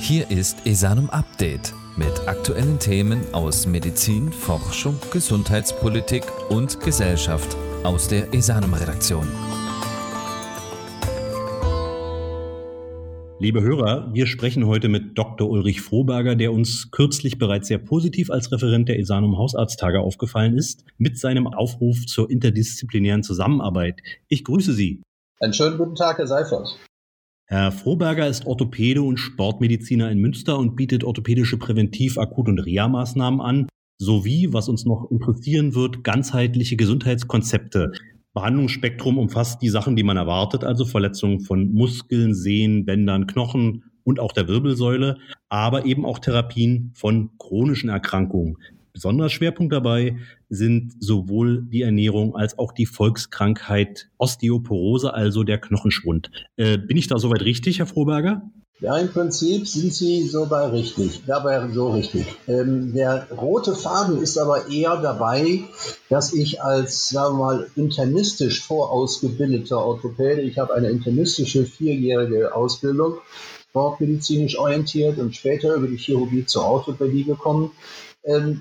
Hier ist Esanum Update mit aktuellen Themen aus Medizin, Forschung, Gesundheitspolitik und Gesellschaft aus der Esanum Redaktion. Liebe Hörer, wir sprechen heute mit Dr. Ulrich Froberger, der uns kürzlich bereits sehr positiv als Referent der Esanum Hausarzttage aufgefallen ist, mit seinem Aufruf zur interdisziplinären Zusammenarbeit. Ich grüße Sie. Einen schönen guten Tag, Herr Seifert. Herr Froberger ist Orthopäde und Sportmediziner in Münster und bietet orthopädische Präventiv-, Akut- und Reha-Maßnahmen an, sowie, was uns noch interessieren wird, ganzheitliche Gesundheitskonzepte. Behandlungsspektrum umfasst die Sachen, die man erwartet, also Verletzungen von Muskeln, Sehnen, Bändern, Knochen und auch der Wirbelsäule, aber eben auch Therapien von chronischen Erkrankungen. Besonderer Schwerpunkt dabei sind sowohl die Ernährung als auch die Volkskrankheit Osteoporose, also der Knochenschwund. Äh, bin ich da soweit richtig, Herr Froberger? Ja, im Prinzip sind Sie dabei richtig, dabei so richtig. Ähm, der rote Faden ist aber eher dabei, dass ich als, sagen wir mal, internistisch vorausgebildeter Orthopäde, ich habe eine internistische vierjährige Ausbildung, sportmedizinisch orientiert und später über die Chirurgie zur Orthopädie gekommen,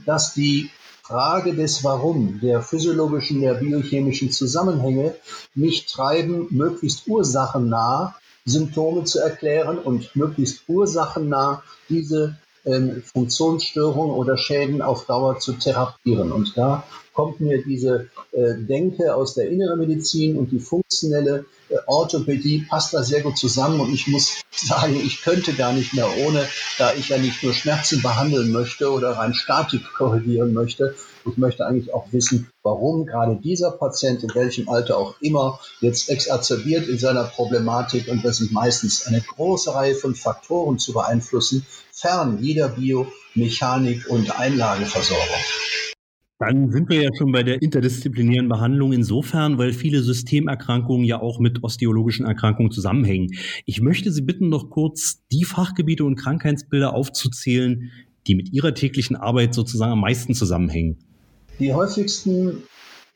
dass die Frage des Warum, der physiologischen, der biochemischen Zusammenhänge mich treiben, möglichst ursachennah Symptome zu erklären und möglichst ursachennah diese ähm, Funktionsstörungen oder Schäden auf Dauer zu therapieren. Und da kommt mir diese äh, Denke aus der inneren Medizin und die funktionelle äh, Orthopädie passt da sehr gut zusammen. Und ich muss sagen, ich könnte gar nicht mehr ohne, da ich ja nicht nur Schmerzen behandeln möchte oder rein Statik korrigieren möchte. Ich möchte eigentlich auch wissen, warum gerade dieser Patient in welchem Alter auch immer jetzt exazerbiert in seiner Problematik. Und das sind meistens eine große Reihe von Faktoren zu beeinflussen, fern jeder Biomechanik und Einlageversorgung. Dann sind wir ja schon bei der interdisziplinären Behandlung insofern, weil viele Systemerkrankungen ja auch mit osteologischen Erkrankungen zusammenhängen. Ich möchte Sie bitten, noch kurz die Fachgebiete und Krankheitsbilder aufzuzählen, die mit Ihrer täglichen Arbeit sozusagen am meisten zusammenhängen. Die häufigsten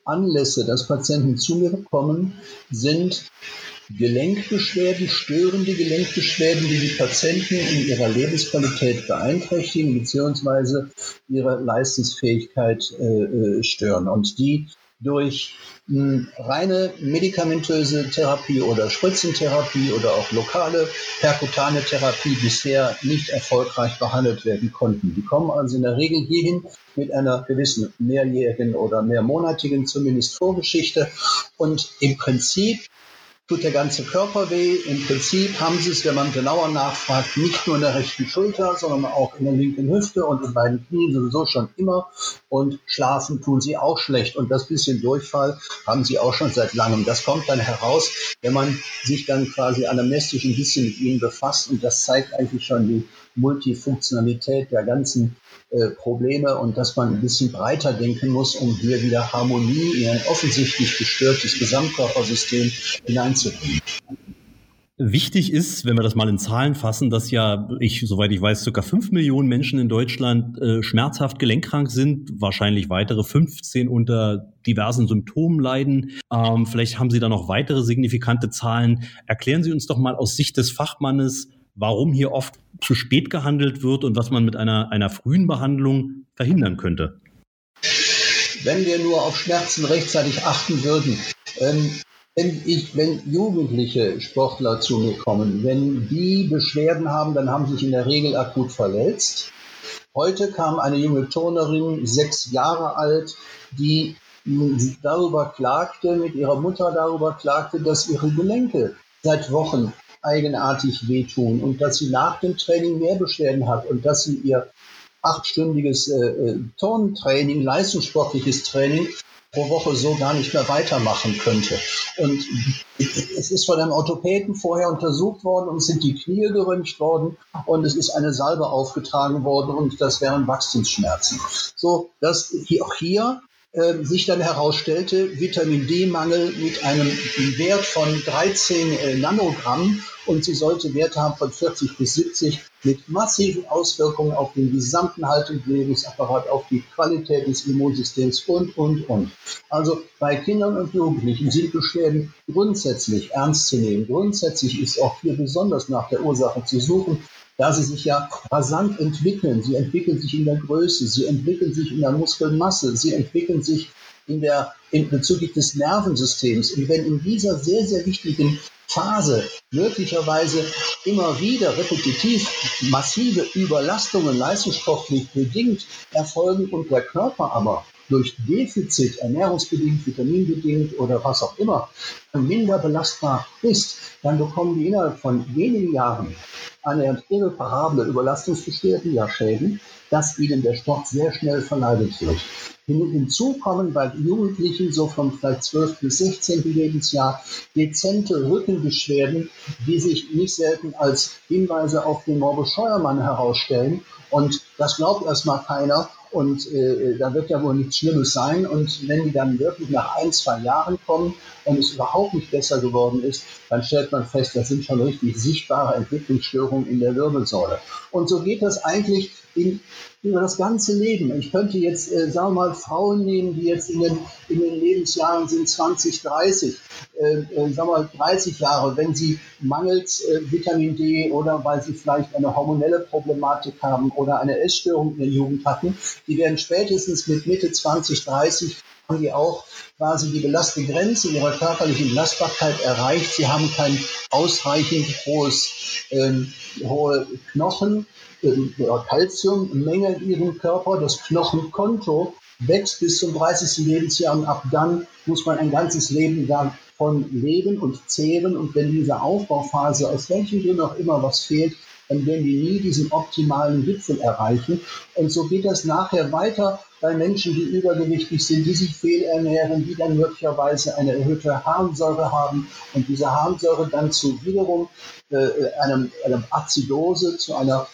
Anlässe, dass Patienten zu mir kommen, sind Gelenkbeschwerden, störende Gelenkbeschwerden, die die Patienten in ihrer Lebensqualität beeinträchtigen bzw. ihre Leistungsfähigkeit äh, äh, stören und die durch reine medikamentöse Therapie oder Spritzentherapie oder auch lokale perkutane Therapie bisher nicht erfolgreich behandelt werden konnten. Die kommen also in der Regel hierhin mit einer gewissen mehrjährigen oder mehrmonatigen zumindest Vorgeschichte und im Prinzip tut der ganze Körper weh. Im Prinzip haben sie es, wenn man genauer nachfragt, nicht nur in der rechten Schulter, sondern auch in der linken Hüfte und in beiden Knien sowieso schon immer. Und schlafen tun sie auch schlecht. Und das bisschen Durchfall haben sie auch schon seit langem. Das kommt dann heraus, wenn man sich dann quasi anamnestisch ein bisschen mit ihnen befasst. Und das zeigt eigentlich schon die Multifunktionalität der ganzen äh, Probleme und dass man ein bisschen breiter denken muss, um hier wieder Harmonie in ein offensichtlich gestörtes Gesamtkörpersystem hineinzubringen. Wichtig ist, wenn wir das mal in Zahlen fassen, dass ja, ich, soweit ich weiß, circa fünf Millionen Menschen in Deutschland äh, schmerzhaft gelenkkrank sind, wahrscheinlich weitere 15 unter diversen Symptomen leiden. Ähm, vielleicht haben Sie da noch weitere signifikante Zahlen. Erklären Sie uns doch mal aus Sicht des Fachmannes, warum hier oft zu spät gehandelt wird und was man mit einer, einer frühen Behandlung verhindern könnte. Wenn wir nur auf Schmerzen rechtzeitig achten würden, ähm, wenn, ich, wenn Jugendliche Sportler zu mir kommen, wenn die Beschwerden haben, dann haben sie sich in der Regel akut verletzt. Heute kam eine junge Turnerin, sechs Jahre alt, die darüber klagte, mit ihrer Mutter darüber klagte, dass ihre Gelenke seit Wochen eigenartig wehtun und dass sie nach dem Training mehr Beschwerden hat und dass sie ihr achtstündiges äh, äh, Turntraining, leistungssportliches Training pro Woche so gar nicht mehr weitermachen könnte. Und es ist von einem Orthopäden vorher untersucht worden und sind die Knie geröntgt worden und es ist eine Salbe aufgetragen worden und das wären Wachstumsschmerzen. So, dass auch hier äh, sich dann herausstellte, Vitamin D-Mangel mit einem Wert von 13 äh, Nanogramm und sie sollte Werte haben von 40 bis 70 mit massiven Auswirkungen auf den gesamten Haltungsapparat, auf die Qualität des Immunsystems und, und, und. Also bei Kindern und Jugendlichen sind Beschwerden grundsätzlich ernst zu nehmen. Grundsätzlich ist auch hier besonders nach der Ursache zu suchen da sie sich ja rasant entwickeln. Sie entwickeln sich in der Größe, sie entwickeln sich in der Muskelmasse, sie entwickeln sich in der, in bezüglich des Nervensystems. Und wenn in dieser sehr, sehr wichtigen Phase möglicherweise immer wieder repetitiv massive Überlastungen leistungssportlich bedingt erfolgen und der Körper aber durch Defizit, ernährungsbedingt, vitaminbedingt oder was auch immer, minder belastbar ist, dann bekommen die innerhalb von wenigen Jahren eine irreparable Überlastungsbeschwerden, ja Schäden, dass ihnen der Sport sehr schnell verleidet wird. Hinzu kommen bei Jugendlichen so vom vielleicht 12. bis 16. Lebensjahr dezente Rückenbeschwerden, die sich nicht selten als Hinweise auf den Morbus Scheuermann herausstellen. Und das glaubt erstmal keiner. Und äh, da wird ja wohl nichts Schlimmes sein. Und wenn die dann wirklich nach ein, zwei Jahren kommen und es überhaupt nicht besser geworden ist, dann stellt man fest, das sind schon richtig sichtbare Entwicklungsstörungen in der Wirbelsäule. Und so geht das eigentlich in, über das ganze Leben. Ich könnte jetzt, äh, sagen wir mal, Frauen nehmen, die jetzt in den, in den Lebensjahren sind 20, 30, äh, äh, sagen wir mal 30 Jahre, wenn sie mangels äh, Vitamin D oder weil sie vielleicht eine hormonelle Problematik haben oder eine Essstörung in der Jugend hatten, die werden spätestens mit Mitte 20, 30 haben die auch quasi die belastete Grenze ihrer körperlichen Belastbarkeit erreicht. Sie haben kein ausreichend hohes, ähm, hohe Knochen, Kalziummenge in ihrem Körper, das Knochenkonto wächst bis zum 30. Lebensjahr und ab dann muss man ein ganzes Leben davon leben und zehren. Und wenn diese Aufbauphase aus welchem Grund auch immer was fehlt, dann werden die nie diesen optimalen Gipfel erreichen. Und so geht das nachher weiter bei Menschen, die übergewichtig sind, die sich fehlernähren, die dann möglicherweise eine erhöhte Harnsäure haben und diese Harnsäure dann zu wiederum äh, einem, einem Azidose, zu einer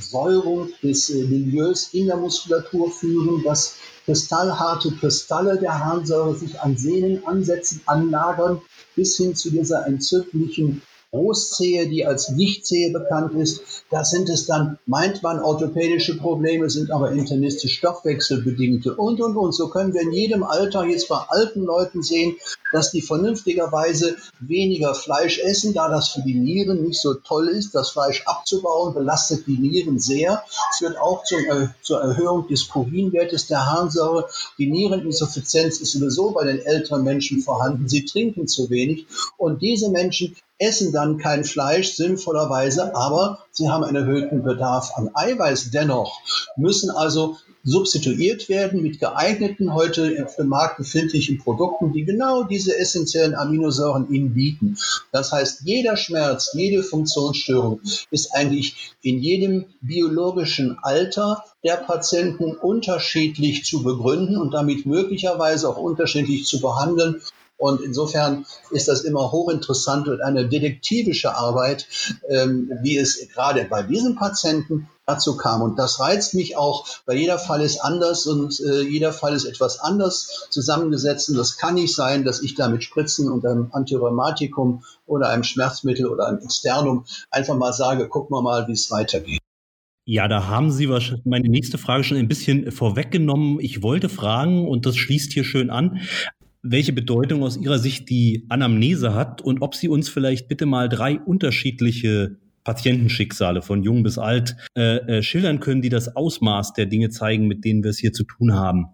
Säurung des äh, Milieus in der Muskulatur führen, dass kristallharte Kristalle der Harnsäure sich an Sehnen ansetzen, anlagern, bis hin zu dieser entzündlichen Großzehe, die als Nichtzehe bekannt ist. Da sind es dann, meint man, orthopädische Probleme, sind aber internistisch stoffwechselbedingte und, und, und. So können wir in jedem Alter jetzt bei alten Leuten sehen, dass die vernünftigerweise weniger Fleisch essen, da das für die Nieren nicht so toll ist. Das Fleisch abzubauen belastet die Nieren sehr, führt auch zum, äh, zur Erhöhung des Purinwertes der Harnsäure. Die Niereninsuffizienz ist sowieso bei den älteren Menschen vorhanden. Sie trinken zu wenig und diese Menschen essen dann kein Fleisch sinnvollerweise, aber sie haben einen erhöhten Bedarf an Eiweiß dennoch, müssen also substituiert werden mit geeigneten, heute auf dem Markt befindlichen Produkten, die genau diese essentiellen Aminosäuren ihnen bieten. Das heißt, jeder Schmerz, jede Funktionsstörung ist eigentlich in jedem biologischen Alter der Patienten unterschiedlich zu begründen und damit möglicherweise auch unterschiedlich zu behandeln und insofern ist das immer hochinteressant und eine detektivische Arbeit, ähm, wie es gerade bei diesem Patienten dazu kam. Und das reizt mich auch, weil jeder Fall ist anders und äh, jeder Fall ist etwas anders zusammengesetzt. Und das kann nicht sein, dass ich da mit Spritzen und einem Antirheumatikum oder einem Schmerzmittel oder einem Externum einfach mal sage, gucken wir mal, wie es weitergeht. Ja, da haben Sie wahrscheinlich meine nächste Frage schon ein bisschen vorweggenommen. Ich wollte fragen, und das schließt hier schön an, welche Bedeutung aus Ihrer Sicht die Anamnese hat und ob Sie uns vielleicht bitte mal drei unterschiedliche Patientenschicksale von jung bis alt äh, äh, schildern können, die das Ausmaß der Dinge zeigen, mit denen wir es hier zu tun haben.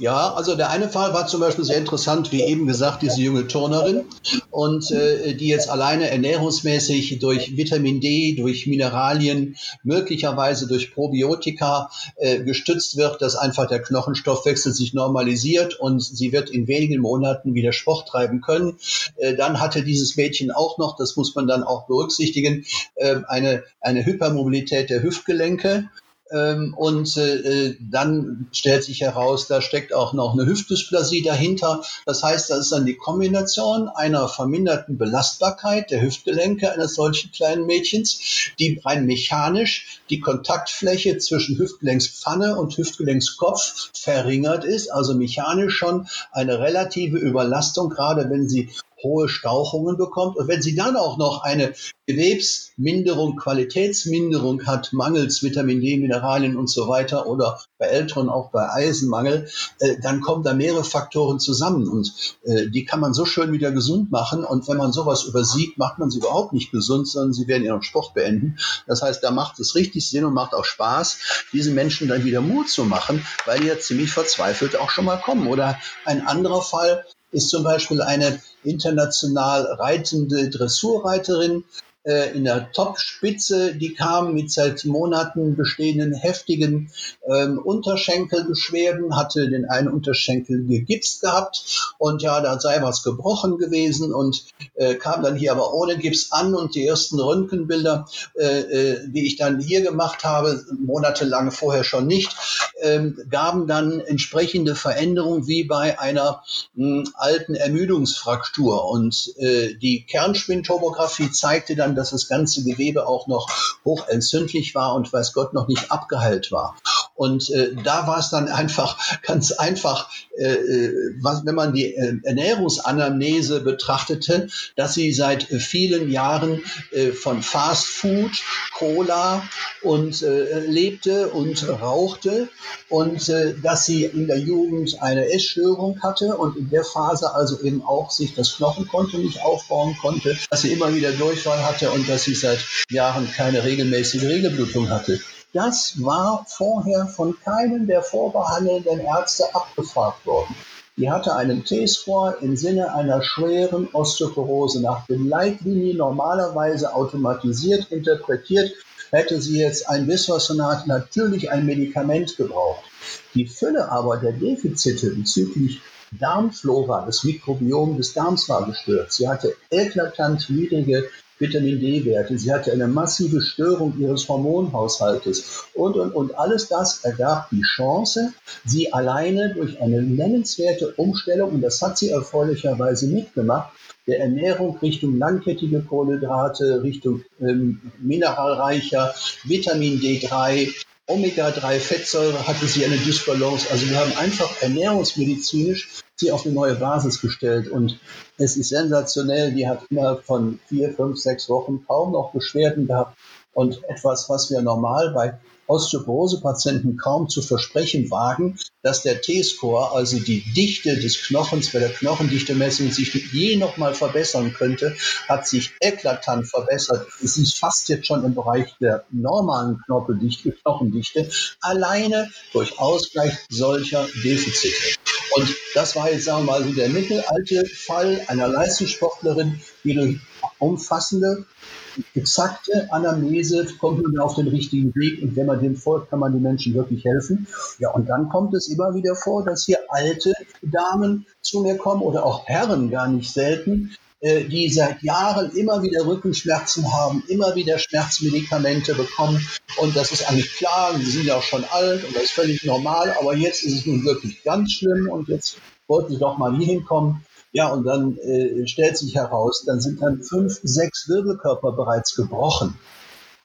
Ja, also der eine Fall war zum Beispiel sehr interessant, wie eben gesagt, diese junge Turnerin und äh, die jetzt alleine ernährungsmäßig durch Vitamin D, durch Mineralien, möglicherweise durch Probiotika äh, gestützt wird, dass einfach der Knochenstoffwechsel sich normalisiert und sie wird in wenigen Monaten wieder Sport treiben können. Äh, dann hatte dieses Mädchen auch noch, das muss man dann auch berücksichtigen, äh, eine, eine Hypermobilität der Hüftgelenke ähm, und äh, dann stellt sich heraus, da steckt auch noch eine Hüftdysplasie dahinter. Das heißt, das ist dann die Kombination einer verminderten Belastbarkeit der Hüftgelenke eines solchen kleinen Mädchens, die rein mechanisch die Kontaktfläche zwischen Hüftgelenkspfanne und Hüftgelenkskopf verringert ist, also mechanisch schon eine relative Überlastung, gerade wenn sie hohe Stauchungen bekommt. Und wenn sie dann auch noch eine Gewebsminderung, Qualitätsminderung hat, mangels Vitamin D, Mineralien und so weiter oder bei Älteren auch bei Eisenmangel, äh, dann kommen da mehrere Faktoren zusammen und äh, die kann man so schön wieder gesund machen. Und wenn man sowas übersieht, macht man sie überhaupt nicht gesund, sondern sie werden ihren Sport beenden. Das heißt, da macht es richtig Sinn und macht auch Spaß, diesen Menschen dann wieder Mut zu machen, weil die ja ziemlich verzweifelt auch schon mal kommen. Oder ein anderer Fall, ist zum Beispiel eine international reitende Dressurreiterin, äh, in der Topspitze, die kam mit seit Monaten bestehenden heftigen ähm, Unterschenkelbeschwerden, hatte den einen Unterschenkel gegipst gehabt und ja, da sei was gebrochen gewesen und äh, kam dann hier aber ohne Gips an und die ersten Röntgenbilder, äh, äh, die ich dann hier gemacht habe, monatelang vorher schon nicht, ähm, gaben dann entsprechende Veränderungen wie bei einer mh, hm, alten Ermüdungsfraktur und äh, die Kernspintomographie zeigte dann dass das ganze Gewebe auch noch hochentzündlich war und weiß Gott noch nicht abgeheilt war. Und äh, da war es dann einfach ganz einfach, äh, äh, was, wenn man die äh, Ernährungsanamnese betrachtete, dass sie seit äh, vielen Jahren äh, von Fast Food, Cola und lebte und rauchte und dass sie in der Jugend eine Essstörung hatte und in der Phase also eben auch sich das Knochenkonto nicht aufbauen konnte, dass sie immer wieder Durchfall hatte und dass sie seit Jahren keine regelmäßige Regelblutung hatte. Das war vorher von keinem der vorbehandelnden Ärzte abgefragt worden. Die hatte einen T-Score im Sinne einer schweren Osteoporose nach den Leitlinien normalerweise automatisiert interpretiert, hätte sie jetzt ein Bisphosphonat natürlich ein Medikament gebraucht. Die Fülle aber der Defizite bezüglich Darmflora, des Mikrobiom des Darms war gestört. Sie hatte eklatant niedrige Vitamin D-Werte. Sie hatte eine massive Störung ihres Hormonhaushaltes und, und, und alles das ergab die Chance, sie alleine durch eine nennenswerte Umstellung, und das hat sie erfreulicherweise mitgemacht, der Ernährung Richtung langkettige Kohlenhydrate, Richtung ähm, mineralreicher Vitamin D3, Omega-3-Fettsäure hatte sie eine Dysbalance. Also wir haben einfach ernährungsmedizinisch sie auf eine neue Basis gestellt. Und es ist sensationell. Die hat immer von vier, fünf, sechs Wochen kaum noch Beschwerden gehabt. Und etwas, was wir normal bei Osteoporose-Patienten kaum zu versprechen wagen, dass der T-Score, also die Dichte des Knochens bei der Knochendichtemessung, sich je noch mal verbessern könnte, hat sich eklatant verbessert. Es ist fast jetzt schon im Bereich der normalen Knochendichte, Knochendichte alleine durch Ausgleich solcher Defizite. Und das war jetzt, sagen wir mal, so der mittelalte Fall einer Leistungssportlerin, die durch umfassende exakte Anamnese kommt man auf den richtigen Weg und wenn man dem folgt, kann man den Menschen wirklich helfen. Ja, und dann kommt es immer wieder vor, dass hier alte Damen zu mir kommen oder auch Herren gar nicht selten, äh, die seit Jahren immer wieder Rückenschmerzen haben, immer wieder Schmerzmedikamente bekommen. Und das ist eigentlich klar, sie sind ja auch schon alt und das ist völlig normal, aber jetzt ist es nun wirklich ganz schlimm und jetzt wollten sie doch mal hier hinkommen. Ja, und dann äh, stellt sich heraus, dann sind dann fünf, sechs Wirbelkörper bereits gebrochen.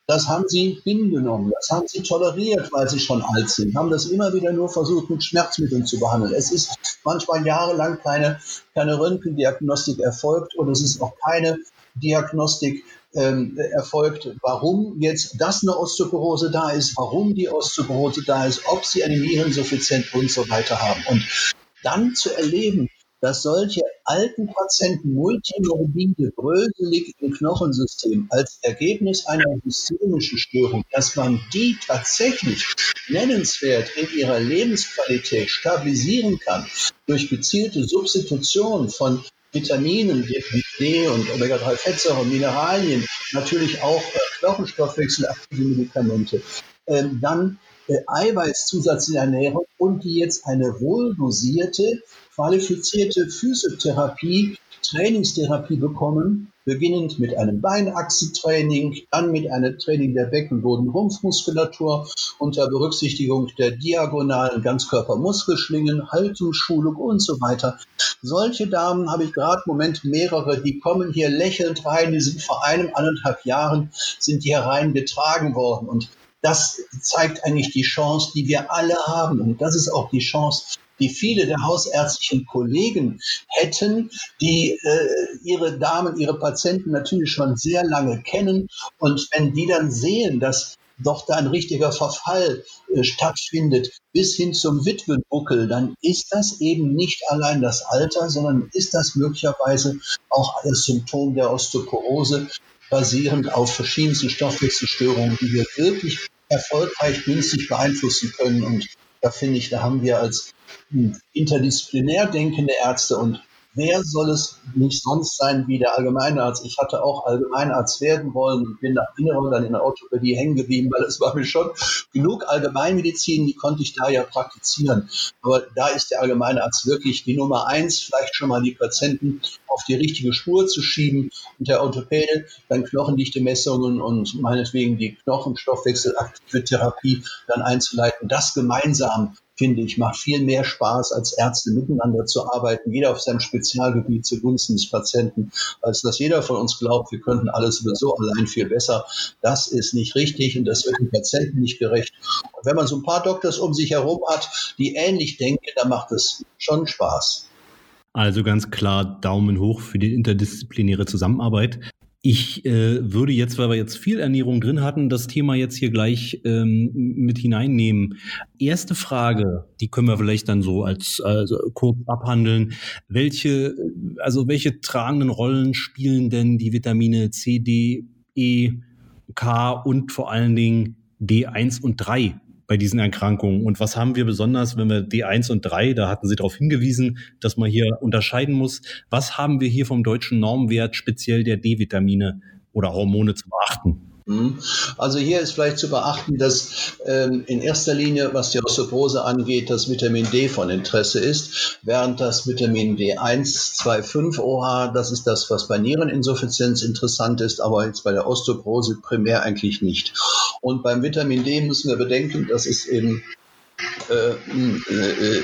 Das haben sie hingenommen, das haben sie toleriert, weil sie schon alt sind, haben das immer wieder nur versucht, mit Schmerzmitteln zu behandeln. Es ist manchmal jahrelang keine, keine Röntgendiagnostik erfolgt und es ist auch keine Diagnostik ähm, erfolgt, warum jetzt das eine Osteoporose da ist, warum die Osteoporose da ist, ob sie eine Nierensuffizienz und so weiter haben. Und dann zu erleben, dass solche alten Patienten multimorbide, bröselig im Knochensystem als Ergebnis einer systemischen Störung, dass man die tatsächlich nennenswert in ihrer Lebensqualität stabilisieren kann durch gezielte Substitution von Vitaminen, Vitamin D und Omega-3-Fettsäuren, Mineralien, natürlich auch äh, Knochenstoffwechselaktive Medikamente, ähm, dann äh, Eiweißzusatz in der Ernährung und die jetzt eine wohldosierte qualifizierte Physiotherapie, Trainingstherapie bekommen, beginnend mit einem Beinachsentraining, dann mit einem Training der Beckenboden-Rumpfmuskulatur unter Berücksichtigung der diagonalen Ganzkörpermuskelschlingen, Haltungsschulung und so weiter. Solche Damen habe ich gerade im Moment mehrere, die kommen hier lächelnd rein, die sind vor einem, anderthalb Jahren, sind die hereingetragen worden und das zeigt eigentlich die Chance, die wir alle haben. Und das ist auch die Chance, die viele der hausärztlichen Kollegen hätten, die äh, ihre Damen, ihre Patienten natürlich schon sehr lange kennen. Und wenn die dann sehen, dass doch da ein richtiger Verfall äh, stattfindet, bis hin zum Witwenbuckel, dann ist das eben nicht allein das Alter, sondern ist das möglicherweise auch das Symptom der Osteoporose, basierend auf verschiedensten Stoffwechselstörungen, die wir wirklich erfolgreich günstig beeinflussen können. Und da finde ich, da haben wir als hm, interdisziplinär denkende Ärzte und wer soll es nicht sonst sein wie der Allgemeinarzt? Ich hatte auch Allgemeinarzt werden wollen und bin nach Inneren dann in der Orthopädie hängen geblieben, weil es war mir schon genug Allgemeinmedizin, die konnte ich da ja praktizieren. Aber da ist der Allgemeinarzt wirklich die Nummer eins, vielleicht schon mal die Patienten auf die richtige Spur zu schieben und der Orthopäde dann Knochendichte-Messungen und meinetwegen die Knochenstoffwechselaktive Therapie dann einzuleiten, das gemeinsam finde ich, macht viel mehr Spaß, als Ärzte miteinander zu arbeiten, jeder auf seinem Spezialgebiet zugunsten des Patienten, als dass jeder von uns glaubt, wir könnten alles sowieso allein viel besser. Das ist nicht richtig und das wird dem Patienten nicht gerecht. Und wenn man so ein paar Doktors um sich herum hat, die ähnlich denken, dann macht es schon Spaß. Also ganz klar Daumen hoch für die interdisziplinäre Zusammenarbeit. Ich äh, würde jetzt, weil wir jetzt viel Ernährung drin hatten, das Thema jetzt hier gleich ähm, mit hineinnehmen. Erste Frage, die können wir vielleicht dann so als also kurz abhandeln. Welche, also welche tragenden Rollen spielen denn die Vitamine C, D, E, K und vor allen Dingen D1 und 3 bei diesen Erkrankungen? Und was haben wir besonders, wenn wir D1 und 3, da hatten Sie darauf hingewiesen, dass man hier unterscheiden muss, was haben wir hier vom deutschen Normwert speziell der D-Vitamine oder Hormone zu beachten? Mhm. Also hier ist vielleicht zu beachten, dass ähm, in erster Linie, was die Osteoporose angeht, das Vitamin D von Interesse ist, während das Vitamin D1, 2, 5 OH, das ist das, was bei Niereninsuffizienz interessant ist, aber jetzt bei der Osteoporose primär eigentlich nicht. Und beim Vitamin D müssen wir bedenken, das ist eben äh, äh,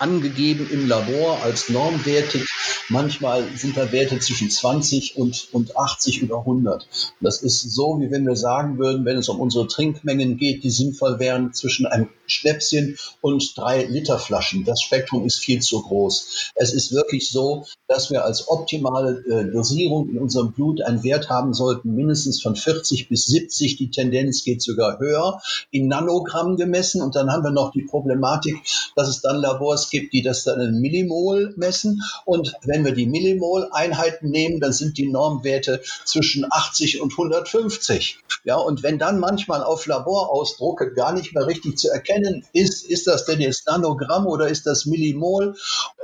angegeben im Labor als normwertig. Manchmal sind da Werte zwischen 20 und, und 80 oder 100. Das ist so, wie wenn wir sagen würden, wenn es um unsere Trinkmengen geht, die sinnvoll wären zwischen einem Schnäpschen und drei Liter Flaschen. Das Spektrum ist viel zu groß. Es ist wirklich so, dass wir als optimale äh, Dosierung in unserem Blut einen Wert haben sollten, mindestens von 40 bis 70. Die Tendenz geht sogar höher, in Nanogramm gemessen. Und dann haben wir noch die Problematik, dass es dann Labors gibt, die das dann in Millimol messen. Und wenn wir die Millimol-Einheiten nehmen, dann sind die Normwerte zwischen 80 und 150. Ja, und wenn dann manchmal auf Laborausdrucke gar nicht mehr richtig zu erkennen ist, ist das denn jetzt Nanogramm oder ist das Millimol,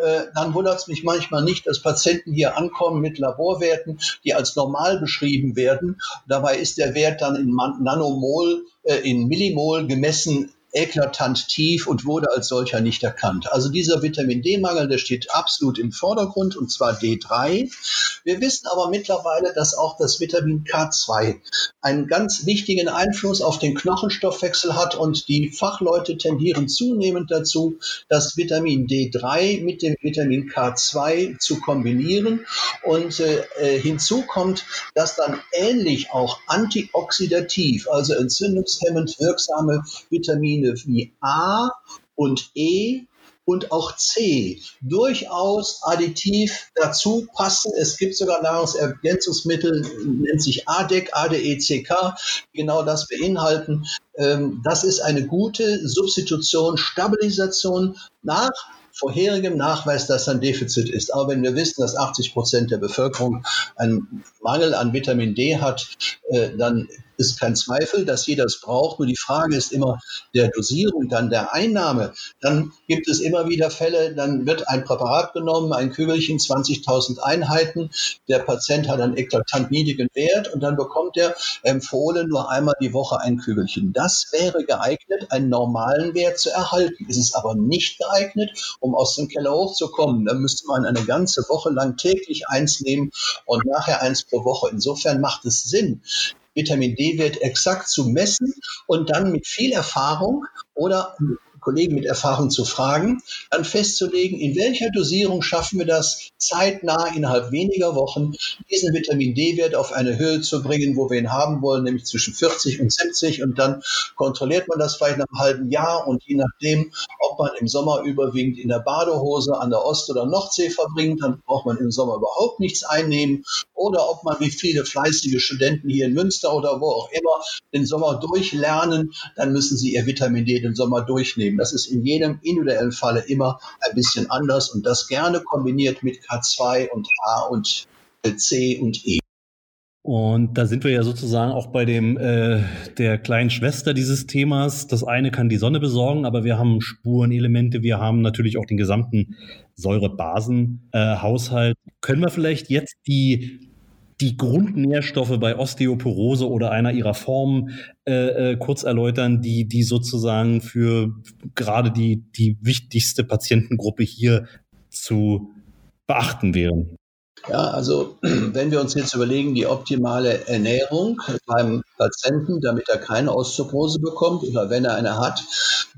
äh, dann wundert es mich manchmal nicht, dass Patienten hier ankommen mit Laborwerten, die als normal beschrieben werden. Dabei ist der Wert dann in Nanomol, äh, in Millimol gemessen eklatant tief und wurde als solcher nicht erkannt. Also dieser Vitamin D-Mangel, der steht absolut im Vordergrund und zwar D3. Wir wissen aber mittlerweile, dass auch das Vitamin K2 einen ganz wichtigen Einfluss auf den Knochenstoffwechsel hat und die Fachleute tendieren zunehmend dazu, das Vitamin D3 mit dem Vitamin K2 zu kombinieren. Und äh, äh, hinzu kommt, dass dann ähnlich auch antioxidativ, also entzündungshemmend wirksame Vitamine Vitamine wie A und E und auch C durchaus additiv dazu passen. Es gibt sogar Nahrungsergänzungsmittel, nennt sich ADEC, ADECK, genau das beinhalten. Ähm, das ist eine gute Substitution, Stabilisation nach vorherigem Nachweis, dass ein Defizit ist. Aber wenn wir wissen, dass 80 Prozent der Bevölkerung einen Mangel an Vitamin D hat, äh, dann ist kein Zweifel, dass jeder es braucht. Nur die Frage ist immer der Dosierung, dann der Einnahme. Dann gibt es immer wieder Fälle, dann wird ein Präparat genommen, ein Kügelchen, 20.000 Einheiten. Der Patient hat einen eklatant niedrigen Wert und dann bekommt er empfohlen nur einmal die Woche ein Kügelchen. Das wäre geeignet, einen normalen Wert zu erhalten. Es ist aber nicht geeignet, um aus dem Keller hochzukommen. Da müsste man eine ganze Woche lang täglich eins nehmen und nachher eins pro Woche. Insofern macht es Sinn, Vitamin D-Wert exakt zu messen und dann mit viel Erfahrung oder Kollegen mit Erfahrung zu fragen, dann festzulegen, in welcher Dosierung schaffen wir das, zeitnah innerhalb weniger Wochen diesen Vitamin D-Wert auf eine Höhe zu bringen, wo wir ihn haben wollen, nämlich zwischen 40 und 70. Und dann kontrolliert man das vielleicht nach einem halben Jahr und je nachdem, ob man im Sommer überwiegend in der Badehose an der Ost- oder Nordsee verbringt, dann braucht man im Sommer überhaupt nichts einnehmen. Oder ob man wie viele fleißige Studenten hier in Münster oder wo auch immer den Sommer durchlernen, dann müssen sie ihr Vitamin D den Sommer durchnehmen. Das ist in jedem individuellen Falle immer ein bisschen anders und das gerne kombiniert mit K2 und A und C und E. Und da sind wir ja sozusagen auch bei dem äh, der kleinen Schwester dieses Themas. Das eine kann die Sonne besorgen, aber wir haben Spurenelemente, wir haben natürlich auch den gesamten Säurebasenhaushalt. Äh, Können wir vielleicht jetzt die die Grundnährstoffe bei Osteoporose oder einer ihrer Formen äh, äh, kurz erläutern, die, die sozusagen für gerade die, die wichtigste Patientengruppe hier zu beachten wären. Ja, also wenn wir uns jetzt überlegen, die optimale Ernährung beim Patienten, damit er keine Osteoporose bekommt oder wenn er eine hat,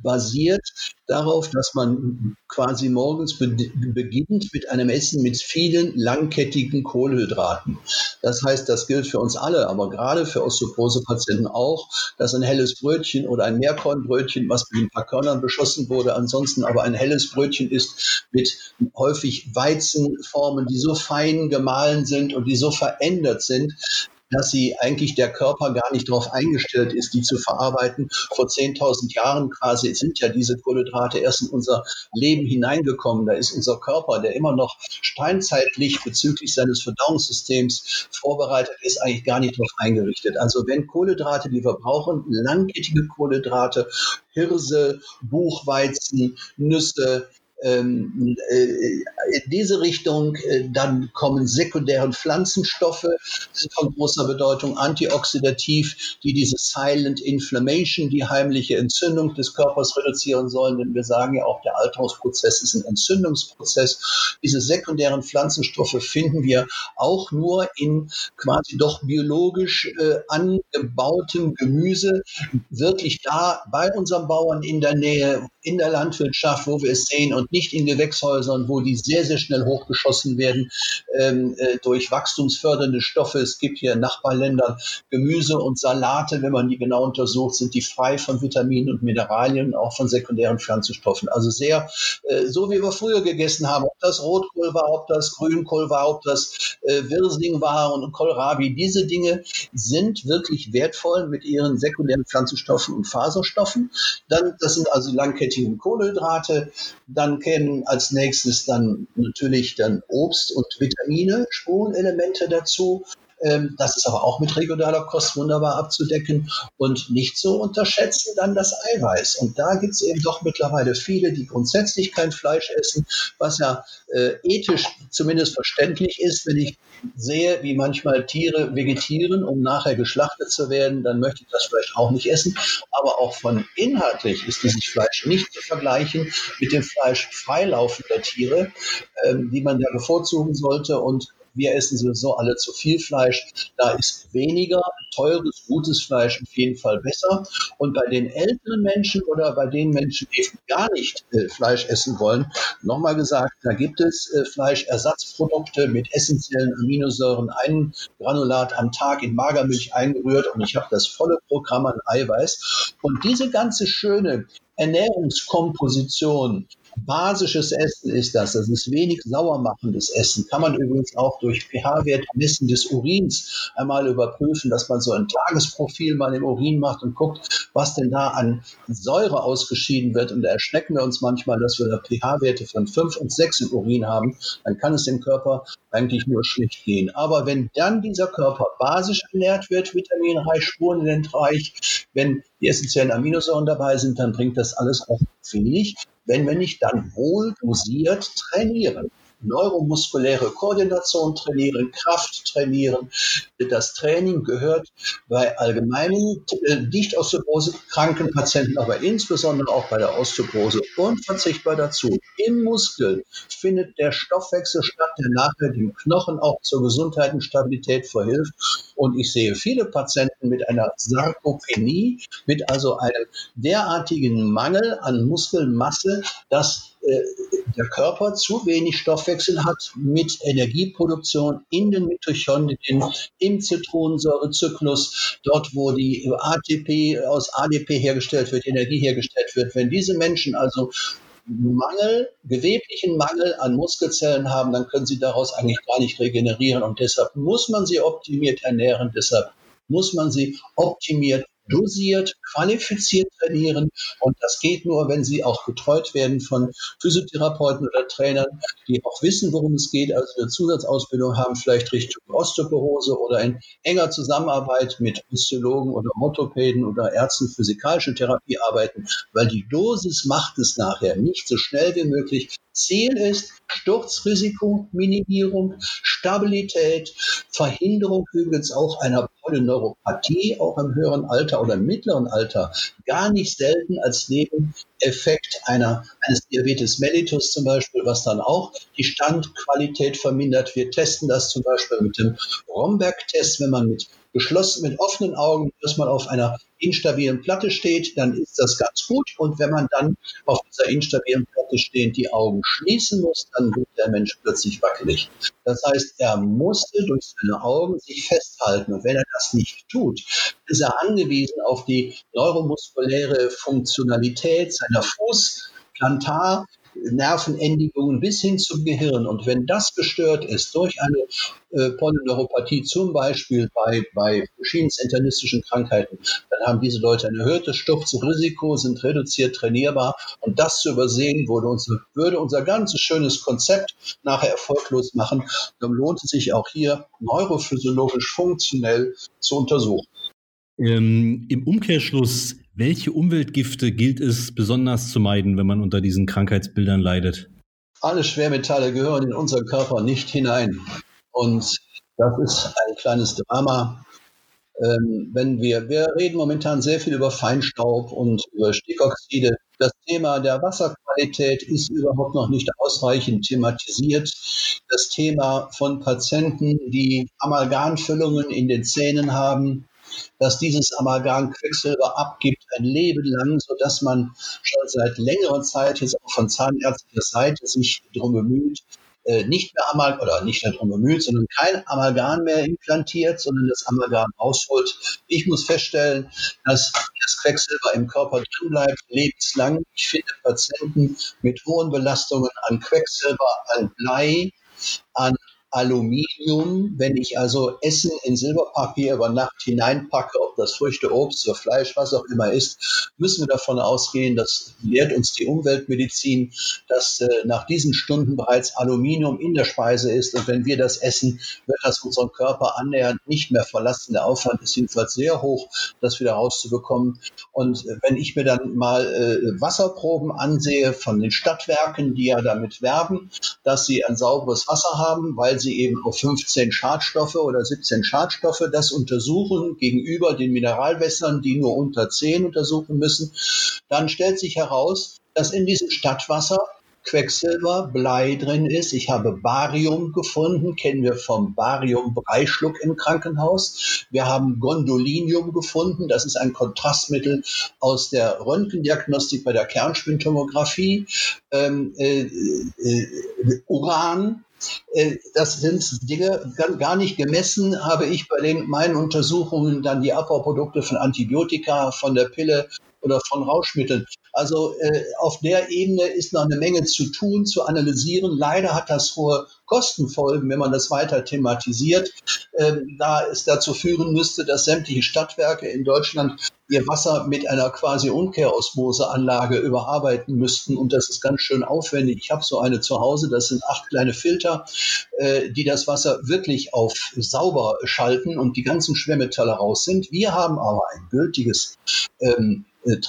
basiert darauf, dass man quasi morgens be beginnt mit einem Essen mit vielen langkettigen Kohlenhydraten. Das heißt, das gilt für uns alle, aber gerade für Osteoporose-Patienten auch, dass ein helles Brötchen oder ein Meerkornbrötchen, was mit ein paar Körnern beschossen wurde, ansonsten aber ein helles Brötchen ist mit häufig Weizenformen, die so fein gemahlen sind und die so verändert sind, dass sie eigentlich der Körper gar nicht darauf eingestellt ist, die zu verarbeiten. Vor 10.000 Jahren quasi sind ja diese Kohlenhydrate erst in unser Leben hineingekommen. Da ist unser Körper, der immer noch steinzeitlich bezüglich seines Verdauungssystems vorbereitet ist, eigentlich gar nicht darauf eingerichtet. Also wenn Kohlenhydrate, die wir brauchen, langkettige Kohlenhydrate, Hirse, Buchweizen, Nüsse, in diese Richtung. Äh, dann kommen sekundäre Pflanzenstoffe, von großer Bedeutung, antioxidativ, die diese Silent Inflammation, die heimliche Entzündung des Körpers reduzieren sollen. Denn wir sagen ja auch, der Alterungsprozess ist ein Entzündungsprozess. Diese sekundären Pflanzenstoffe finden wir auch nur in quasi doch biologisch äh, angebautem Gemüse, wirklich da bei unseren Bauern in der Nähe, in der Landwirtschaft, wo wir es sehen und nicht in Gewächshäusern, wo die sehr, sehr schnell hochgeschossen werden ähm, äh, durch wachstumsfördernde Stoffe. Es gibt hier in Nachbarländern Gemüse und Salate, wenn man die genau untersucht, sind die frei von Vitaminen und Mineralien, auch von sekundären Pflanzenstoffen. Also sehr, äh, so wie wir früher gegessen haben, ob das Rotkohl war, ob das Grünkohl war, ob das äh, Wirsing war und Kohlrabi. Diese Dinge sind wirklich wertvoll mit ihren sekundären Pflanzenstoffen und Faserstoffen. Dann, das sind also langkettige Kohlenhydrate. Dann kämen als nächstes dann natürlich dann Obst und Vitamine, Spurenelemente dazu. Ähm, das ist aber auch mit regionaler Kost wunderbar abzudecken und nicht zu unterschätzen dann das Eiweiß. Und da gibt es eben doch mittlerweile viele, die grundsätzlich kein Fleisch essen, was ja äh, ethisch zumindest verständlich ist. Wenn ich sehe, wie manchmal Tiere vegetieren, um nachher geschlachtet zu werden, dann möchte ich das vielleicht auch nicht essen. Aber auch von inhaltlich ist dieses Fleisch nicht zu vergleichen mit dem Fleisch freilaufender Tiere, ähm, die man da bevorzugen sollte. Und wir essen sowieso alle zu viel Fleisch. Da ist weniger teures, gutes Fleisch auf jeden Fall besser. Und bei den älteren Menschen oder bei den Menschen, die gar nicht äh, Fleisch essen wollen, nochmal gesagt, da gibt es äh, Fleischersatzprodukte mit essentiellen Aminosäuren, ein Granulat am Tag in Magermilch eingerührt und ich habe das volle Programm an Eiweiß. Und diese ganze schöne Ernährungskomposition Basisches Essen ist das. Das ist wenig sauermachendes Essen. Kann man übrigens auch durch pH-Wert messen des Urins einmal überprüfen, dass man so ein Tagesprofil mal im Urin macht und guckt, was denn da an Säure ausgeschieden wird. Und da erschrecken wir uns manchmal, dass wir da pH-Werte von 5 und 6 im Urin haben. Dann kann es dem Körper eigentlich nur schlecht gehen. Aber wenn dann dieser Körper basisch ernährt wird, vitaminreich, spurenreich, wenn die essentiellen Aminosäuren dabei sind, dann bringt das alles auch wenig wenn wir nicht dann wohl dosiert trainieren. Neuromuskuläre Koordination trainieren, Kraft trainieren. Das Training gehört bei allgemeinen äh, Nicht-Osteoporose-kranken Patienten, aber insbesondere auch bei der Osteoporose unverzichtbar dazu. Im Muskel findet der Stoffwechsel statt, der nachher dem Knochen auch zur Gesundheit und Stabilität verhilft. Und ich sehe viele Patienten mit einer Sarkopenie, mit also einem derartigen Mangel an Muskelmasse, dass der Körper zu wenig Stoffwechsel hat mit Energieproduktion in den Mitochondrien, im Zitronensäurezyklus, dort wo die ATP aus ADP hergestellt wird, Energie hergestellt wird. Wenn diese Menschen also Mangel, geweblichen Mangel an Muskelzellen haben, dann können sie daraus eigentlich gar nicht regenerieren. Und deshalb muss man sie optimiert ernähren, deshalb muss man sie optimiert dosiert, qualifiziert trainieren. Und das geht nur, wenn sie auch betreut werden von Physiotherapeuten oder Trainern, die auch wissen, worum es geht, also eine Zusatzausbildung haben, vielleicht Richtung Osteoporose oder in enger Zusammenarbeit mit Physiologen oder Orthopäden oder Ärzten physikalische Therapie arbeiten, weil die Dosis macht es nachher nicht so schnell wie möglich. Ziel ist Sturzrisikominimierung, Stabilität, Verhinderung übrigens auch einer Polyneuropathie, auch im höheren Alter oder im mittleren Alter, gar nicht selten als Nebeneffekt einer, eines Diabetes mellitus zum Beispiel, was dann auch die Standqualität vermindert. Wir testen das zum Beispiel mit dem Romberg-Test, wenn man mit geschlossen, mit offenen Augen erstmal auf einer instabilen Platte steht, dann ist das ganz gut. Und wenn man dann auf dieser instabilen Platte stehend die Augen schließen muss, dann wird der Mensch plötzlich wackelig. Das heißt, er musste durch seine Augen sich festhalten. Und wenn er das nicht tut, ist er angewiesen auf die neuromuskuläre Funktionalität seiner Fuß, Plantar, Nervenendigungen bis hin zum Gehirn. Und wenn das gestört ist durch eine äh, Polyneuropathie, zum Beispiel bei, bei verschiedenen internistischen Krankheiten, dann haben diese Leute ein erhöhtes Sturzrisiko, sind reduziert trainierbar. Und das zu übersehen, würde unser, würde unser ganzes schönes Konzept nachher erfolglos machen. Dann lohnt es sich auch hier neurophysiologisch funktionell zu untersuchen. Ähm, Im Umkehrschluss welche Umweltgifte gilt es besonders zu meiden, wenn man unter diesen Krankheitsbildern leidet? Alle Schwermetalle gehören in unseren Körper nicht hinein. Und das ist ein kleines Drama. Ähm, wenn wir, wir reden momentan sehr viel über Feinstaub und über Stickoxide. Das Thema der Wasserqualität ist überhaupt noch nicht ausreichend thematisiert. Das Thema von Patienten, die Amalgamfüllungen in den Zähnen haben, dass dieses Amalgam Quecksilber abgibt ein Leben lang, sodass man schon seit längerer Zeit jetzt auch von zahnärztlicher Seite sich darum bemüht, äh, nicht mehr Amalgam oder nicht darum bemüht, sondern kein Amalgam mehr implantiert, sondern das Amalgam ausholt. Ich muss feststellen, dass das Quecksilber im Körper drin bleibt, lebenslang. Ich finde Patienten mit hohen Belastungen an Quecksilber, an Blei, an Aluminium, wenn ich also Essen in Silberpapier über Nacht hineinpacke, ob das Früchte, Obst oder Fleisch, was auch immer ist, müssen wir davon ausgehen, das lehrt uns die Umweltmedizin, dass äh, nach diesen Stunden bereits Aluminium in der Speise ist und wenn wir das essen, wird das unseren Körper annähernd nicht mehr verlassen. Der Aufwand ist jedenfalls sehr hoch, das wieder rauszubekommen. Und äh, wenn ich mir dann mal äh, Wasserproben ansehe von den Stadtwerken, die ja damit werben, dass sie ein sauberes Wasser haben, weil sie eben auf 15 Schadstoffe oder 17 Schadstoffe das untersuchen gegenüber den Mineralwässern, die nur unter 10 untersuchen müssen, dann stellt sich heraus, dass in diesem Stadtwasser Quecksilber, Blei drin ist. Ich habe Barium gefunden, kennen wir vom Barium-Breischluck im Krankenhaus. Wir haben Gondolinium gefunden, das ist ein Kontrastmittel aus der Röntgendiagnostik bei der Kernspintomographie. Ähm, äh, äh, Uran, äh, das sind Dinge gar nicht gemessen, habe ich bei den, meinen Untersuchungen dann die Abbauprodukte von Antibiotika, von der Pille oder von Rauschmitteln. Also äh, auf der Ebene ist noch eine Menge zu tun, zu analysieren. Leider hat das hohe Kostenfolgen, wenn man das weiter thematisiert, ähm, da es dazu führen müsste, dass sämtliche Stadtwerke in Deutschland ihr Wasser mit einer quasi Umkehrosmoseanlage überarbeiten müssten. Und das ist ganz schön aufwendig. Ich habe so eine zu Hause, das sind acht kleine Filter, äh, die das Wasser wirklich auf sauber schalten und die ganzen Schwermetalle raus sind. Wir haben aber ein gültiges ähm, äh,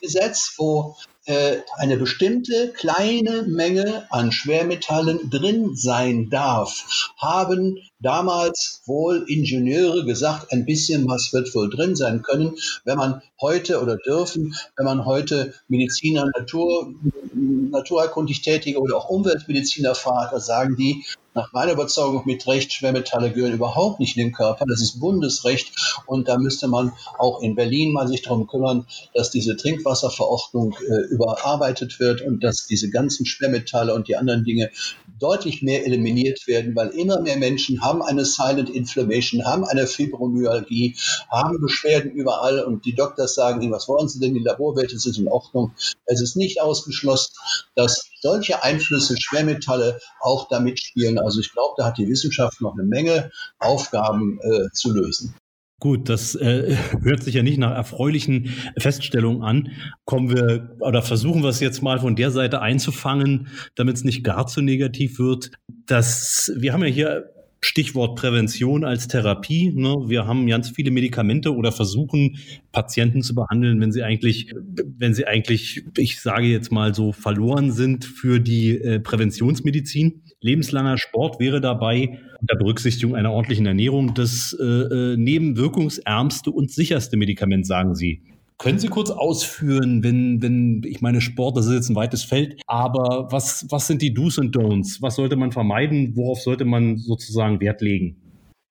Trinkwassergesetz, wo äh, eine bestimmte kleine Menge an Schwermetallen drin sein darf, haben damals wohl Ingenieure gesagt, ein bisschen was wird wohl drin sein können. Wenn man heute oder dürfen, wenn man heute Mediziner, Natur, naturerkundig Tätige oder auch Umweltmediziner fragt, da sagen die, nach meiner Überzeugung mit Recht, Schwermetalle gehören überhaupt nicht in den Körper. Das ist Bundesrecht und da müsste man auch in Berlin mal sich darum kümmern, dass diese Trinkwasserverordnung äh, überarbeitet wird und dass diese ganzen Schwermetalle und die anderen Dinge deutlich mehr eliminiert werden, weil immer mehr Menschen haben eine Silent Inflammation, haben eine Fibromyalgie, haben Beschwerden überall und die Doktors sagen ihnen, was wollen Sie denn? Die Laborwerte sind in Ordnung. Es ist nicht ausgeschlossen, dass solche Einflüsse, Schwermetalle auch da mitspielen. Also ich glaube, da hat die Wissenschaft noch eine Menge Aufgaben äh, zu lösen. Gut, das äh, hört sich ja nicht nach erfreulichen Feststellungen an. Kommen wir oder versuchen wir es jetzt mal von der Seite einzufangen, damit es nicht gar zu negativ wird. Das, wir haben ja hier Stichwort Prävention als Therapie. Ne? Wir haben ganz viele Medikamente oder versuchen Patienten zu behandeln, wenn sie eigentlich, wenn sie eigentlich, ich sage jetzt mal so, verloren sind für die äh, Präventionsmedizin. Lebenslanger Sport wäre dabei unter Berücksichtigung einer ordentlichen Ernährung das äh, äh nebenwirkungsärmste und sicherste Medikament, sagen Sie. Können Sie kurz ausführen, wenn, wenn, ich meine, Sport, das ist jetzt ein weites Feld, aber was, was sind die Do's und Don'ts? Was sollte man vermeiden? Worauf sollte man sozusagen Wert legen?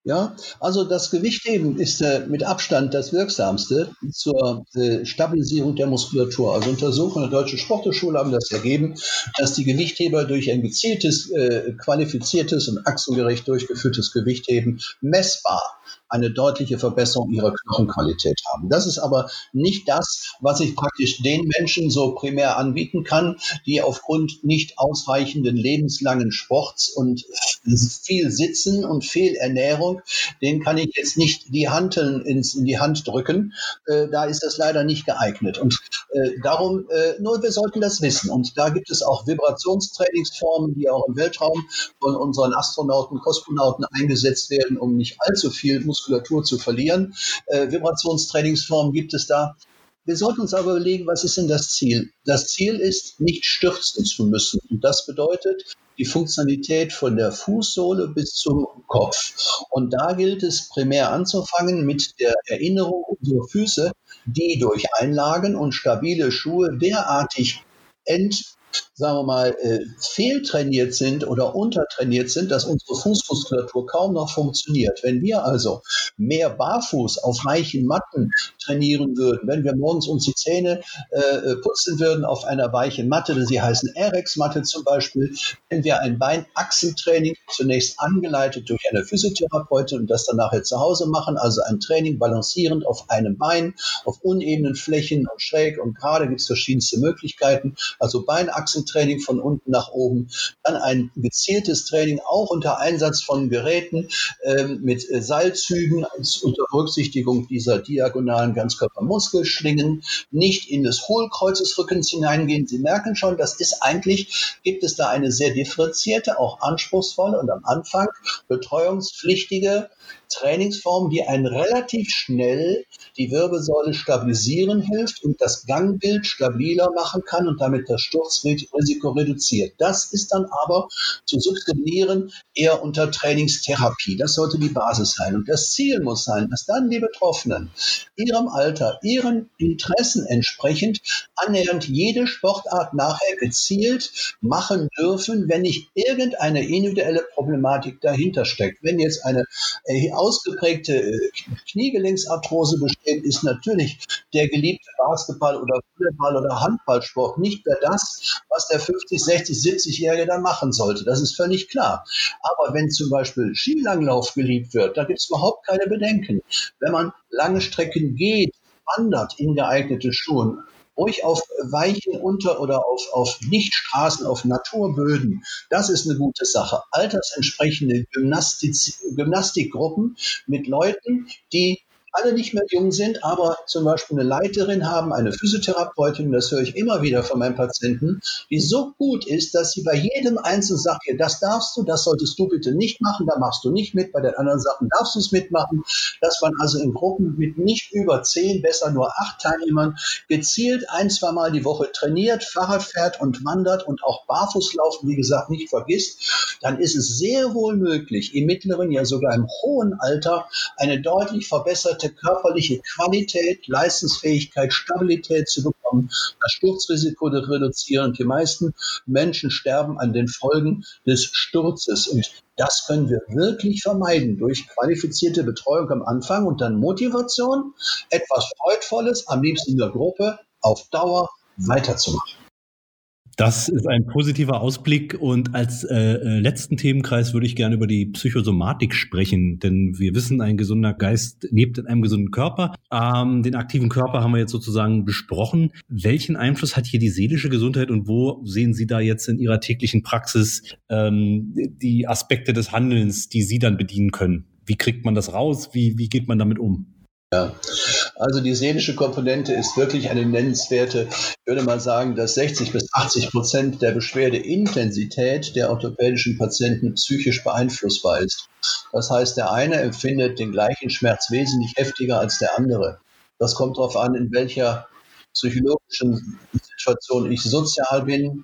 Ja, also das Gewichtheben ist äh, mit Abstand das Wirksamste zur äh, Stabilisierung der Muskulatur. Also Untersuchungen der Deutschen Sporteschule haben das ergeben, dass die Gewichtheber durch ein gezieltes, äh, qualifiziertes und achsengerecht durchgeführtes Gewichtheben messbar eine deutliche Verbesserung ihrer Knochenqualität haben. Das ist aber nicht das, was ich praktisch den Menschen so primär anbieten kann, die aufgrund nicht ausreichenden lebenslangen Sports und viel Sitzen und Fehlernährung, den kann ich jetzt nicht die Hanteln ins, in die Hand drücken. Äh, da ist das leider nicht geeignet. Und äh, darum, äh, nur wir sollten das wissen. Und da gibt es auch Vibrationstrainingsformen, die auch im Weltraum von unseren Astronauten, Kosmonauten eingesetzt werden, um nicht allzu viel Muskulatur zu verlieren. Äh, Vibrationstrainingsformen gibt es da. Wir sollten uns aber überlegen, was ist denn das Ziel? Das Ziel ist, nicht stürzen zu müssen. Und das bedeutet, die Funktionalität von der Fußsohle bis zum Kopf. Und da gilt es primär anzufangen mit der Erinnerung unserer Füße, die durch Einlagen und stabile Schuhe derartig ent sagen wir mal, äh, fehltrainiert sind oder untertrainiert sind, dass unsere Fußmuskulatur kaum noch funktioniert. Wenn wir also mehr barfuß auf weichen Matten trainieren würden, wenn wir morgens uns die Zähne äh, putzen würden auf einer weichen Matte, sie heißen Erex-Matte zum Beispiel, wenn wir ein Beinachsentraining zunächst angeleitet durch eine Physiotherapeutin und das dann nachher zu Hause machen, also ein Training balancierend auf einem Bein, auf unebenen Flächen und schräg und gerade gibt es verschiedenste Möglichkeiten, also Beinachsen Training von unten nach oben, dann ein gezieltes Training auch unter Einsatz von Geräten ähm, mit äh, Seilzügen unter Berücksichtigung dieser diagonalen Ganzkörpermuskelschlingen, nicht in das Hohlkreuz des Rückens hineingehen. Sie merken schon, das ist eigentlich, gibt es da eine sehr differenzierte, auch anspruchsvolle und am Anfang betreuungspflichtige Trainingsform, die einen relativ schnell die Wirbelsäule stabilisieren hilft und das Gangbild stabiler machen kann und damit das Sturzrisiko reduziert. Das ist dann aber zu subsumieren eher unter Trainingstherapie. Das sollte die Basis sein. Und das Ziel muss sein, dass dann die Betroffenen ihrem Alter, ihren Interessen entsprechend annähernd jede Sportart nachher gezielt machen dürfen, wenn nicht irgendeine individuelle Problematik dahinter steckt. Wenn jetzt eine äh, ausgeprägte äh, Kniegelenksarthrose besteht, ist natürlich der geliebte Basketball oder Volleyball oder Handballsport nicht mehr das, was der 50, 60, 70-Jährige dann machen sollte. Das ist völlig klar. Aber wenn zum Beispiel Skilanglauf geliebt wird, da gibt es überhaupt keine Bedenken. Wenn man lange Strecken geht, wandert in geeignete Schuhen, ruhig auf weichen Unter- oder auf, auf Nichtstraßen, auf Naturböden. Das ist eine gute Sache. Altersentsprechende Gymnastik, Gymnastikgruppen mit Leuten, die alle nicht mehr jung sind, aber zum Beispiel eine Leiterin haben, eine Physiotherapeutin, das höre ich immer wieder von meinen Patienten, die so gut ist, dass sie bei jedem Einzelnen sagt, hier, das darfst du, das solltest du bitte nicht machen, da machst du nicht mit, bei den anderen Sachen darfst du es mitmachen, dass man also in Gruppen mit nicht über zehn, besser nur acht Teilnehmern gezielt ein, zwei Mal die Woche trainiert, Fahrrad fährt und wandert und auch Barfußlaufen, wie gesagt, nicht vergisst, dann ist es sehr wohl möglich, im mittleren, ja sogar im hohen Alter eine deutlich verbesserte körperliche Qualität, Leistungsfähigkeit, Stabilität zu bekommen, das Sturzrisiko zu reduzieren. Und die meisten Menschen sterben an den Folgen des Sturzes. Und das können wir wirklich vermeiden durch qualifizierte Betreuung am Anfang und dann Motivation, etwas Freudvolles, am liebsten in der Gruppe, auf Dauer weiterzumachen. Das ist ein positiver Ausblick und als äh, äh, letzten Themenkreis würde ich gerne über die Psychosomatik sprechen, denn wir wissen, ein gesunder Geist lebt in einem gesunden Körper. Ähm, den aktiven Körper haben wir jetzt sozusagen besprochen. Welchen Einfluss hat hier die seelische Gesundheit und wo sehen Sie da jetzt in Ihrer täglichen Praxis ähm, die Aspekte des Handelns, die Sie dann bedienen können? Wie kriegt man das raus? Wie, wie geht man damit um? Ja, also die seelische Komponente ist wirklich eine nennenswerte. Ich würde mal sagen, dass 60 bis 80 Prozent der Beschwerdeintensität der orthopädischen Patienten psychisch beeinflussbar ist. Das heißt, der eine empfindet den gleichen Schmerz wesentlich heftiger als der andere. Das kommt darauf an, in welcher psychologischen Situation ich sozial bin,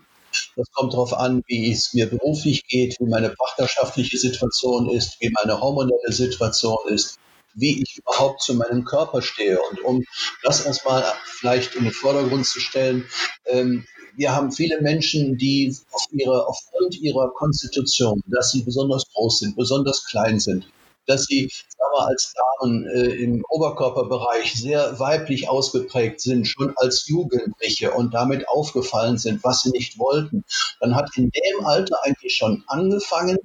das kommt darauf an, wie es mir beruflich geht, wie meine partnerschaftliche Situation ist, wie meine hormonelle Situation ist wie ich überhaupt zu meinem Körper stehe. Und um das erstmal vielleicht in den Vordergrund zu stellen, ähm, wir haben viele Menschen, die auf ihre, aufgrund ihrer Konstitution, dass sie besonders groß sind, besonders klein sind, dass sie sagen wir, als Damen äh, im Oberkörperbereich sehr weiblich ausgeprägt sind, schon als Jugendliche und damit aufgefallen sind, was sie nicht wollten, dann hat in dem Alter eigentlich schon angefangen,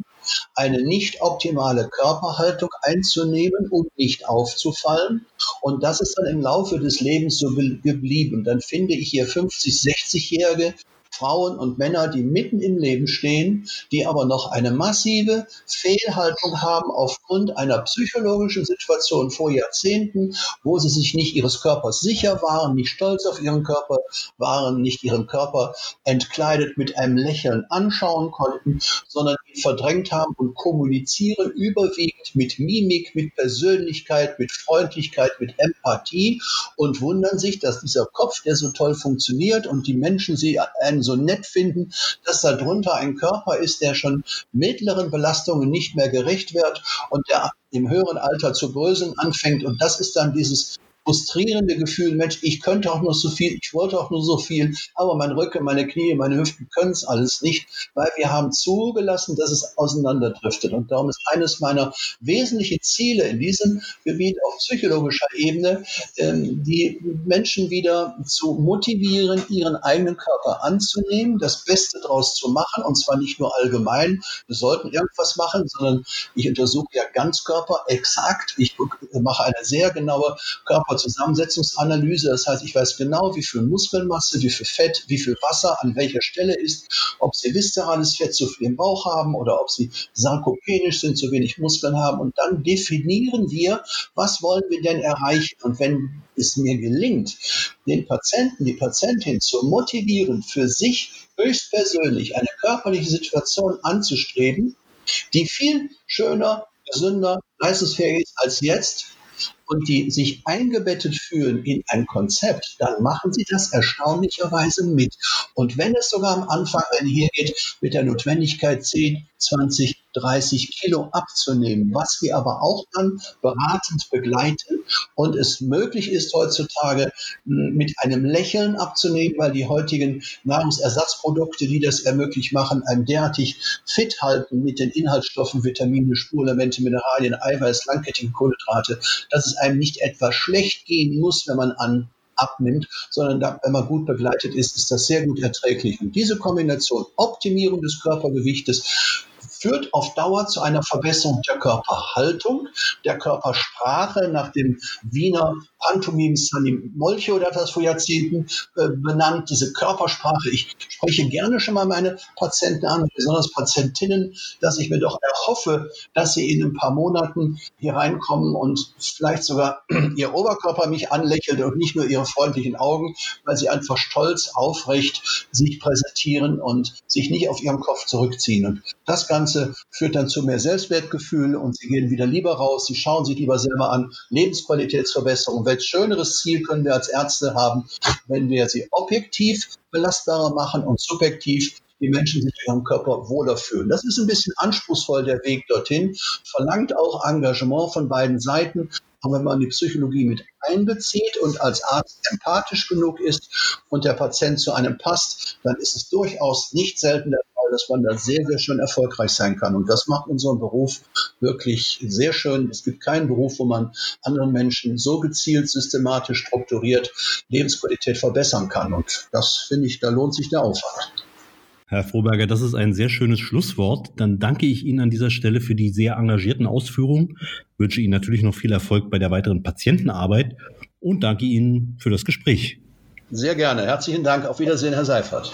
eine nicht optimale Körperhaltung einzunehmen, um nicht aufzufallen. Und das ist dann im Laufe des Lebens so geblieben. Dann finde ich hier 50, 60-Jährige, Frauen und Männer, die mitten im Leben stehen, die aber noch eine massive Fehlhaltung haben aufgrund einer psychologischen Situation vor Jahrzehnten, wo sie sich nicht ihres Körpers sicher waren, nicht stolz auf ihren Körper waren, nicht ihren Körper entkleidet mit einem Lächeln anschauen konnten, sondern ihn verdrängt haben und kommunizieren überwiegend mit Mimik, mit Persönlichkeit, mit Freundlichkeit, mit Empathie und wundern sich, dass dieser Kopf, der so toll funktioniert und die Menschen sie einen so so nett finden, dass darunter ein Körper ist, der schon mittleren Belastungen nicht mehr gerecht wird und der im höheren Alter zu bröseln anfängt. Und das ist dann dieses frustrierende Gefühl, Mensch, ich könnte auch nur so viel, ich wollte auch nur so viel, aber mein Rücken, meine Knie, meine Hüften können es alles nicht, weil wir haben zugelassen, dass es auseinanderdriftet. Und darum ist eines meiner wesentlichen Ziele in diesem Gebiet auf psychologischer Ebene, ähm, die Menschen wieder zu motivieren, ihren eigenen Körper anzunehmen, das Beste daraus zu machen, und zwar nicht nur allgemein, wir sollten irgendwas machen, sondern ich untersuche ja Ganzkörper exakt, ich mache eine sehr genaue Körper Körperzusammensetzungsanalyse. Das heißt, ich weiß genau, wie viel Muskelmasse, wie viel Fett, wie viel Wasser an welcher Stelle ist, ob sie viszerales Fett zu viel im Bauch haben oder ob sie sarkopenisch sind, zu wenig Muskeln haben. Und dann definieren wir, was wollen wir denn erreichen. Und wenn es mir gelingt, den Patienten, die Patientin zu motivieren, für sich höchstpersönlich eine körperliche Situation anzustreben, die viel schöner, gesünder, leistungsfähig ist als jetzt, und die sich eingebettet fühlen in ein Konzept, dann machen sie das erstaunlicherweise mit. Und wenn es sogar am Anfang einhergeht mit der Notwendigkeit, 10, 20, 30 Kilo abzunehmen, was wir aber auch dann beratend begleiten und es möglich ist heutzutage hm, mit einem Lächeln abzunehmen, weil die heutigen Nahrungsersatzprodukte, die das ermöglicht machen, einem derartig fit halten mit den Inhaltsstoffen, Vitamine, Spureelemente, Mineralien, Eiweiß, langkettige Kohlenhydrate, dass es einem nicht etwa schlecht gehen muss, wenn man an abnimmt, sondern da, wenn man gut begleitet ist, ist das sehr gut erträglich. Und diese Kombination Optimierung des Körpergewichtes führt auf Dauer zu einer Verbesserung der Körperhaltung, der Körpersprache nach dem Wiener Pantomim Sunny Molche oder das vor Jahrzehnten äh, benannt, diese Körpersprache. Ich spreche gerne schon mal meine Patienten an, besonders Patientinnen, dass ich mir doch erhoffe, dass sie in ein paar Monaten hier reinkommen und vielleicht sogar ihr Oberkörper mich anlächelt und nicht nur ihre freundlichen Augen, weil sie einfach stolz, aufrecht sich präsentieren und sich nicht auf ihrem Kopf zurückziehen. Und das Ganze führt dann zu mehr Selbstwertgefühl und sie gehen wieder lieber raus, sie schauen sich lieber selber an. Lebensqualitätsverbesserung. Welch schöneres Ziel können wir als Ärzte haben, wenn wir sie objektiv belastbarer machen und subjektiv die Menschen sich ihrem Körper wohler fühlen. Das ist ein bisschen anspruchsvoll, der Weg dorthin, verlangt auch Engagement von beiden Seiten. Aber wenn man die Psychologie mit einbezieht und als Arzt empathisch genug ist und der Patient zu einem passt, dann ist es durchaus nicht selten der Fall, dass man da sehr, sehr schön erfolgreich sein kann. Und das macht unseren Beruf wirklich sehr schön. Es gibt keinen Beruf, wo man anderen Menschen so gezielt, systematisch, strukturiert Lebensqualität verbessern kann. Und das finde ich, da lohnt sich der Aufwand. Herr Froberger, das ist ein sehr schönes Schlusswort. Dann danke ich Ihnen an dieser Stelle für die sehr engagierten Ausführungen, wünsche Ihnen natürlich noch viel Erfolg bei der weiteren Patientenarbeit und danke Ihnen für das Gespräch. Sehr gerne. Herzlichen Dank. Auf Wiedersehen, Herr Seifert.